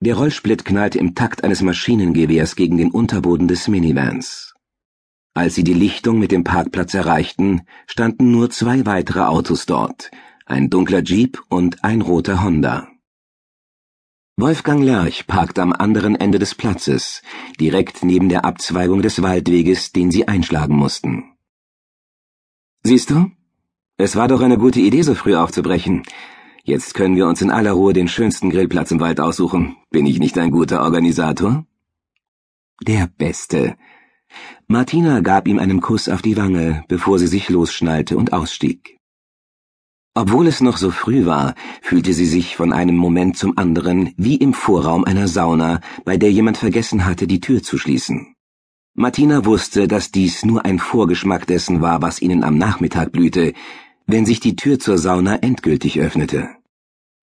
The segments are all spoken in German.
Der Rollsplit knallte im Takt eines Maschinengewehrs gegen den Unterboden des Minivans. Als sie die Lichtung mit dem Parkplatz erreichten, standen nur zwei weitere Autos dort, ein dunkler Jeep und ein roter Honda. Wolfgang Lerch parkt am anderen Ende des Platzes, direkt neben der Abzweigung des Waldweges, den sie einschlagen mussten. Siehst du? Es war doch eine gute Idee, so früh aufzubrechen. Jetzt können wir uns in aller Ruhe den schönsten Grillplatz im Wald aussuchen. Bin ich nicht ein guter Organisator? Der Beste. Martina gab ihm einen Kuss auf die Wange, bevor sie sich losschnallte und ausstieg. Obwohl es noch so früh war, fühlte sie sich von einem Moment zum anderen wie im Vorraum einer Sauna, bei der jemand vergessen hatte, die Tür zu schließen. Martina wusste, dass dies nur ein Vorgeschmack dessen war, was ihnen am Nachmittag blühte, wenn sich die Tür zur Sauna endgültig öffnete.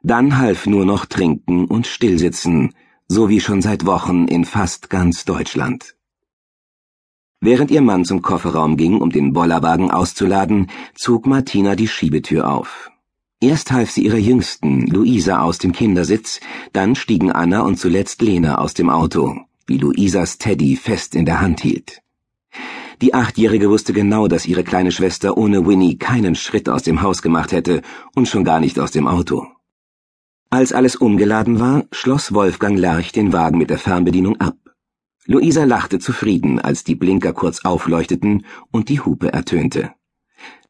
Dann half nur noch Trinken und Stillsitzen, so wie schon seit Wochen in fast ganz Deutschland. Während ihr Mann zum Kofferraum ging, um den Bollerwagen auszuladen, zog Martina die Schiebetür auf. Erst half sie ihrer Jüngsten, Luisa, aus dem Kindersitz, dann stiegen Anna und zuletzt Lena aus dem Auto, wie Luisas Teddy fest in der Hand hielt. Die Achtjährige wusste genau, dass ihre kleine Schwester ohne Winnie keinen Schritt aus dem Haus gemacht hätte und schon gar nicht aus dem Auto. Als alles umgeladen war, schloss Wolfgang Lerch den Wagen mit der Fernbedienung ab. Luisa lachte zufrieden, als die Blinker kurz aufleuchteten und die Hupe ertönte.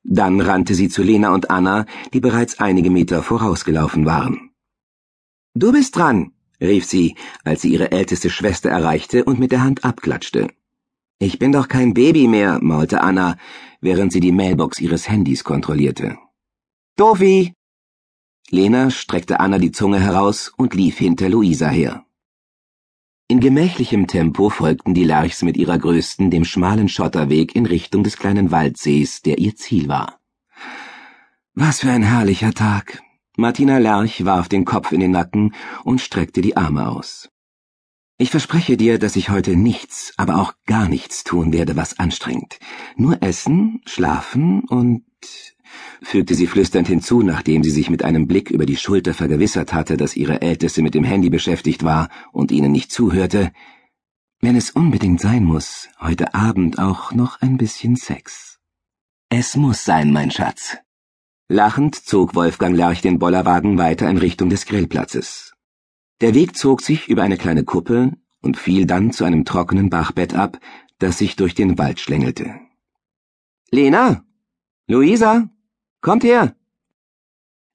Dann rannte sie zu Lena und Anna, die bereits einige Meter vorausgelaufen waren. Du bist dran, rief sie, als sie ihre älteste Schwester erreichte und mit der Hand abklatschte. Ich bin doch kein Baby mehr, maulte Anna, während sie die Mailbox ihres Handys kontrollierte. Dofi! Lena streckte Anna die Zunge heraus und lief hinter Luisa her. In gemächlichem Tempo folgten die Lerchs mit ihrer Größten dem schmalen Schotterweg in Richtung des kleinen Waldsees, der ihr Ziel war. Was für ein herrlicher Tag. Martina Lerch warf den Kopf in den Nacken und streckte die Arme aus. Ich verspreche dir, dass ich heute nichts, aber auch gar nichts tun werde, was anstrengt. Nur essen, schlafen und fügte sie flüsternd hinzu, nachdem sie sich mit einem Blick über die Schulter vergewissert hatte, dass ihre Älteste mit dem Handy beschäftigt war und ihnen nicht zuhörte, wenn es unbedingt sein muss, heute Abend auch noch ein bisschen Sex. Es muss sein, mein Schatz. Lachend zog Wolfgang Lerch den Bollerwagen weiter in Richtung des Grillplatzes. Der Weg zog sich über eine kleine Kuppe und fiel dann zu einem trockenen Bachbett ab, das sich durch den Wald schlängelte. Lena! Luisa! Kommt her!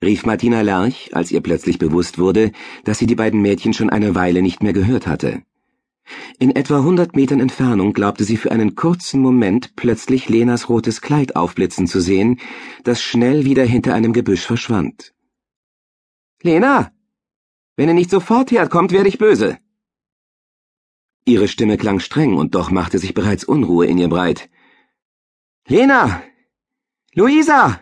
rief Martina Lerch, als ihr plötzlich bewusst wurde, dass sie die beiden Mädchen schon eine Weile nicht mehr gehört hatte. In etwa hundert Metern Entfernung glaubte sie für einen kurzen Moment plötzlich Lenas rotes Kleid aufblitzen zu sehen, das schnell wieder hinter einem Gebüsch verschwand. Lena! Wenn ihr nicht sofort herkommt, werde ich böse. Ihre Stimme klang streng und doch machte sich bereits Unruhe in ihr breit. Lena! Luisa!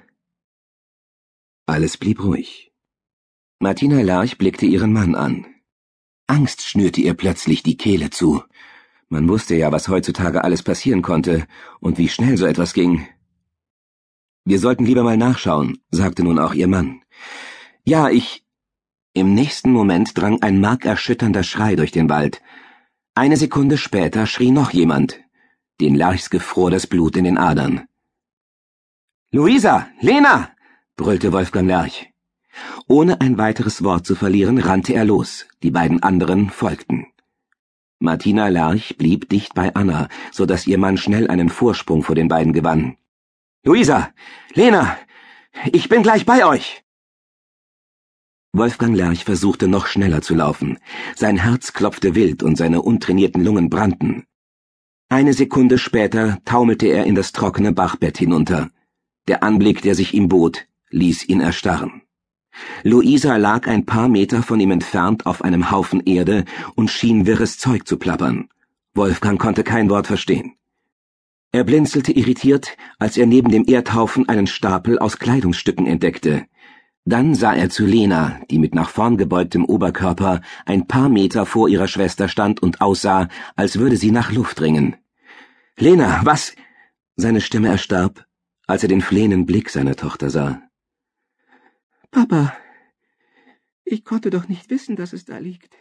Alles blieb ruhig. Martina Lerch blickte ihren Mann an. Angst schnürte ihr plötzlich die Kehle zu. Man wusste ja, was heutzutage alles passieren konnte und wie schnell so etwas ging. Wir sollten lieber mal nachschauen, sagte nun auch ihr Mann. Ja, ich, im nächsten Moment drang ein markerschütternder Schrei durch den Wald. Eine Sekunde später schrie noch jemand. Den Lerchs gefror das Blut in den Adern. Luisa! Lena! brüllte Wolfgang Lerch. Ohne ein weiteres Wort zu verlieren, rannte er los. Die beiden anderen folgten. Martina Lerch blieb dicht bei Anna, so dass ihr Mann schnell einen Vorsprung vor den beiden gewann. Luisa! Lena! Ich bin gleich bei euch! Wolfgang Lerch versuchte noch schneller zu laufen. Sein Herz klopfte wild und seine untrainierten Lungen brannten. Eine Sekunde später taumelte er in das trockene Bachbett hinunter. Der Anblick, der sich ihm bot, ließ ihn erstarren. Luisa lag ein paar Meter von ihm entfernt auf einem Haufen Erde und schien wirres Zeug zu plappern. Wolfgang konnte kein Wort verstehen. Er blinzelte irritiert, als er neben dem Erdhaufen einen Stapel aus Kleidungsstücken entdeckte. Dann sah er zu Lena, die mit nach vorn gebeugtem Oberkörper ein paar Meter vor ihrer Schwester stand und aussah, als würde sie nach Luft ringen. Lena, was? Seine Stimme erstarb, als er den flehenden Blick seiner Tochter sah. Papa, ich konnte doch nicht wissen, dass es da liegt.